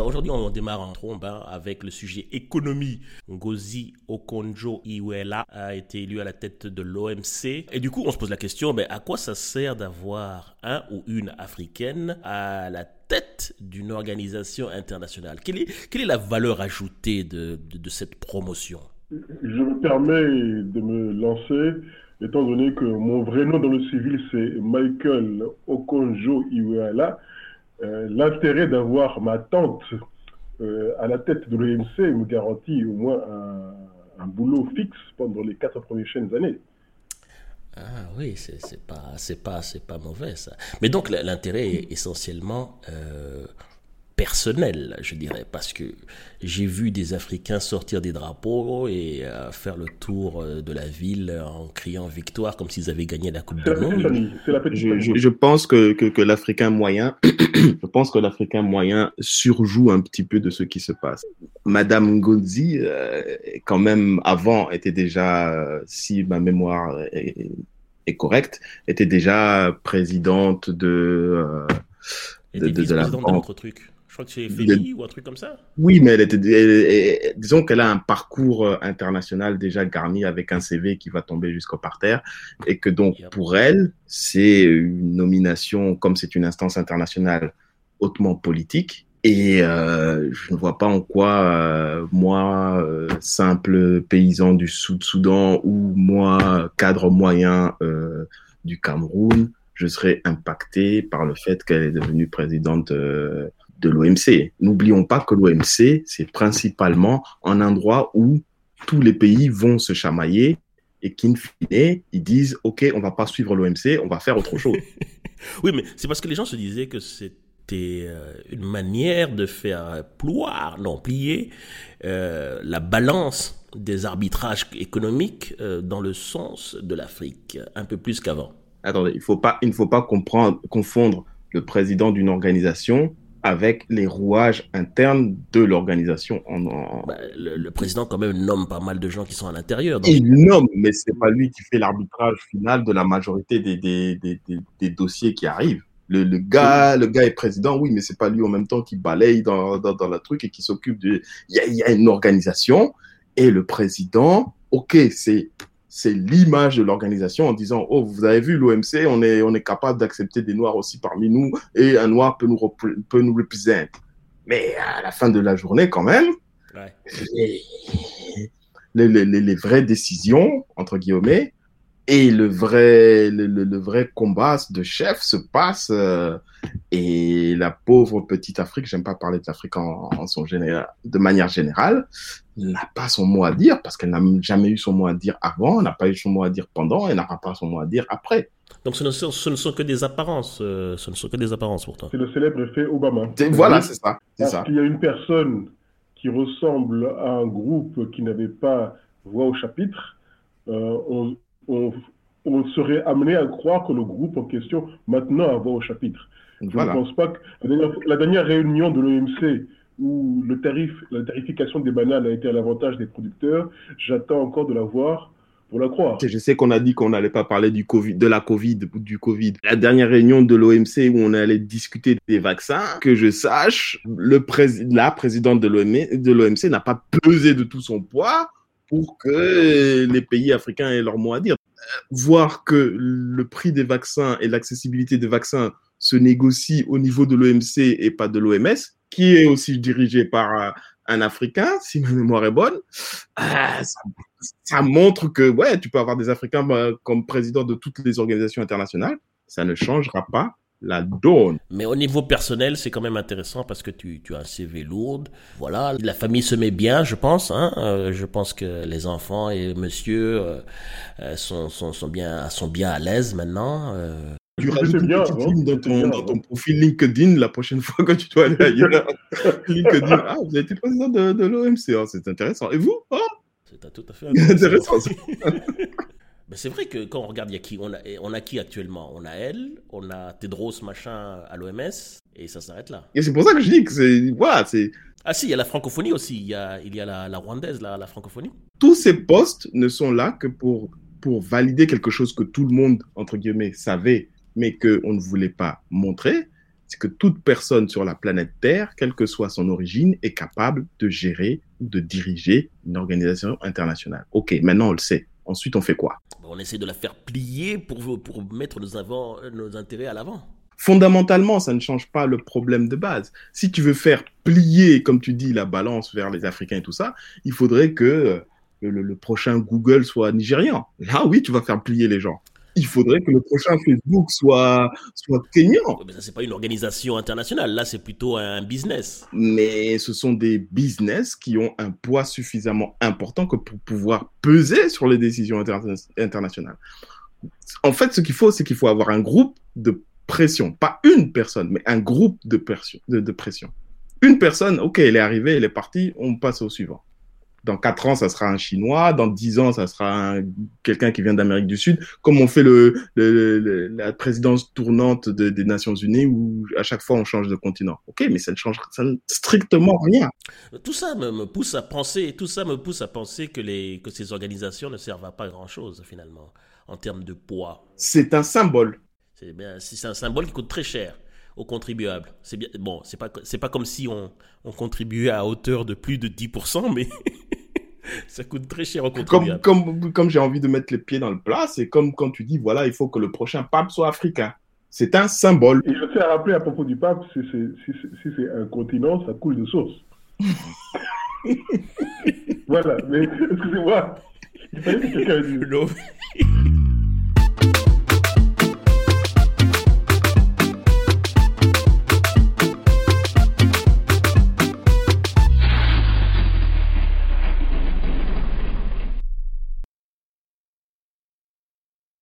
on démarre en trombe hein, avec le sujet économie. Ngozi Okonjo-Iweala a été élu à la tête de l'OMC. Et du coup, on se pose la question, mais à quoi ça sert d'avoir un ou une africaine à la tête d'une organisation internationale? Quelle est, la valeur ajoutée de, de cette promotion? Je me permets de me lancer étant donné que mon vrai nom dans le civil, c'est Michael Okonjo Iweala, euh, l'intérêt d'avoir ma tante euh, à la tête de l'OMC me garantit au moins un, boulot fixe pendant les quatre prochaines années. Ah oui, c'est pas, pas, pas mauvais ça. Mais donc l'intérêt est essentiellement euh, personnel, je dirais, parce que j'ai vu des Africains sortir des drapeaux et euh, faire le tour euh, de la ville en criant victoire comme s'ils avaient gagné la Coupe du Monde. Je, pense que, que, l'Africain moyen, je pense que l'Africain moyen surjoue un petit peu de ce qui se passe. Madame Ngozi, euh, quand même, avant, était déjà, si ma mémoire est, correcte, était déjà présidente de, de, de, la banque. truc crois que c'est ou un truc comme ça. Oui, mais elle était, disons qu'elle a un parcours euh, international déjà garni avec un CV qui va tomber jusqu'au parterre et que donc pour elle, c'est une nomination, comme c'est une instance internationale hautement politique. Et euh, je ne vois pas en quoi euh, moi, simple paysan du Sud-Soudan ou moi, cadre moyen du Cameroun, je serais impacté par le fait qu'elle est devenue présidente de l'OMC. N'oublions pas que l'OMC, c'est principalement un endroit où tous les pays vont se chamailler et qu'in fine, ils disent OK, on va pas suivre l'OMC, on va faire autre chose. oui, mais c'est parce que les gens se disaient que c'était euh, une manière de faire ploir, non, plier euh, la balance des arbitrages économiques euh, dans le sens de l'Afrique, un peu plus qu'avant. Attendez, il, faut pas, il ne faut pas comprendre, confondre le président d'une organisation avec les rouages internes de l'organisation. Bah, le, président quand même nomme pas mal de gens qui sont à l'intérieur. Il nomme, mais c'est pas lui qui fait l'arbitrage final de la majorité des, des, des, des, dossiers qui arrivent. Le, le, gars, le gars est président, oui, mais c'est pas lui en même temps qui balaye dans, dans, dans le truc et qui s'occupe de. Il y a, y a une organisation et le président, ok, c'est c'est l'image de l'organisation en disant oh vous avez vu l'OMC on est on est capable d'accepter des noirs aussi parmi nous et un noir peut nous peut nous représenter. Mais à la fin de la journée quand même les, les, les, les, vraies décisions entre guillemets et le vrai, le, vrai combat de chef se passe euh, et la pauvre petite Afrique, j'aime pas parler de l'Afrique en, son général, de manière générale, n'a pas son mot à dire parce qu'elle n'a jamais eu son mot à dire avant, n'a pas eu son mot à dire pendant et n'a pas son mot à dire après. Donc ce ne, sont, ce ne sont que des apparences, euh, ce ne sont que des apparences pourtant. C'est le célèbre effet Obama. Voilà, c'est ça. Parce qu'il y a une personne qui ressemble à un groupe qui n'avait pas voix au chapitre, euh, on, on, serait amené à croire que le groupe en question maintenant a voix au chapitre. Je ne pense pas que la dernière, réunion de l'OMC où le tarif, la tarification des bananes a été à l'avantage des producteurs, j'attends encore de la voir pour la croire. Je sais qu'on a dit qu'on n'allait pas parler du COVID, de la Covid, du Covid. La dernière réunion de l'OMC où on allait discuter des vaccins, que je sache, le la présidente de l'OMC n'a pas pesé de tout son poids pour que les pays africains aient leur mot à dire. Voir que le prix des vaccins et l'accessibilité des vaccins se négocient au niveau de l'OMC et pas de l'OMS, qui est aussi dirigé par un Africain, si ma mémoire est bonne, euh, ça, montre que ouais, tu peux avoir des Africains bah, comme président de toutes les organisations internationales. Ça ne changera pas la donne. Mais au niveau personnel, c'est quand même intéressant parce que tu, tu, as un CV lourd. Voilà, la famille se met bien, je pense. Hein. Euh, je pense que les enfants et monsieur euh, euh, sont, sont, sont, bien, sont bien à l'aise maintenant. Tu rajoutes une petite ligne dans ton, dans ton, profil LinkedIn la prochaine fois que tu dois aller ailleurs. LinkedIn, ah, vous avez été président de, de l'OMC, c'est intéressant. Et vous oh C'est tout à fait intéressant. C'est vrai que quand on regarde, y a qui on, a, on a qui actuellement? On a elle, on a Tedros machin à l'OMS, et ça s'arrête là. Et c'est pour ça que je dis que c'est. Voilà, c'est. Ah si, il y a la francophonie aussi, il y a, il y a la, la rwandaise, la, la francophonie. Tous ces postes ne sont là que pour, pour valider quelque chose que tout le monde, entre guillemets, savait, mais qu'on ne voulait pas montrer. c'est que toute personne sur la planète Terre, quelle que soit son origine, est capable de gérer ou de diriger une organisation internationale. Ok, maintenant on le sait. Ensuite, on fait quoi? On essaie de la faire plier pour, pour mettre nos, avant, nos intérêts à l'avant. Fondamentalement, ça ne change pas le problème de base. Si tu veux faire plier, comme tu dis, la balance vers les Africains et tout ça, il faudrait que le, le prochain Google soit nigérian. Là, oui, tu vas faire plier les gens il faudrait que le prochain Facebook soit, soit kenyan. Mais ça, c'est pas une organisation internationale. Là, c'est plutôt un business. Mais ce sont des business qui ont un poids suffisamment important que pour pouvoir peser sur les décisions internationales. En fait, ce qu'il faut, c'est qu'il faut avoir un groupe de pression. Pas une personne, mais un groupe de pression. Une personne, OK, elle est arrivée, elle est partie, on passe au suivant dans quatre ans, ça sera un Chinois, dans dix ans, ça sera quelqu'un qui vient d'Amérique du Sud, comme on fait le, la présidence tournante des Nations Unies où à chaque fois on change de continent. Ok, mais ça ne change strictement rien. Tout ça me, pousse à penser, tout ça me pousse à penser que, les, que ces organisations ne servent à pas grand-chose finalement en termes de poids. C'est un symbole. C'est un symbole qui coûte très cher aux contribuables. C'est bien, bon, c'est pas, c'est pas comme si on, on contribuait à hauteur de plus de 10%, mais ça coûte très cher aux contribuables. Comme, comme, comme j'ai envie de mettre les pieds dans le plat, c'est comme quand tu dis, voilà, il faut que le prochain pape soit africain. C'est un symbole. Et je tiens à rappeler à propos du pape, si c'est, si, si c'est un continent, ça coule de source. voilà, mais excusez-moi. Il fallait que quelqu'un dise.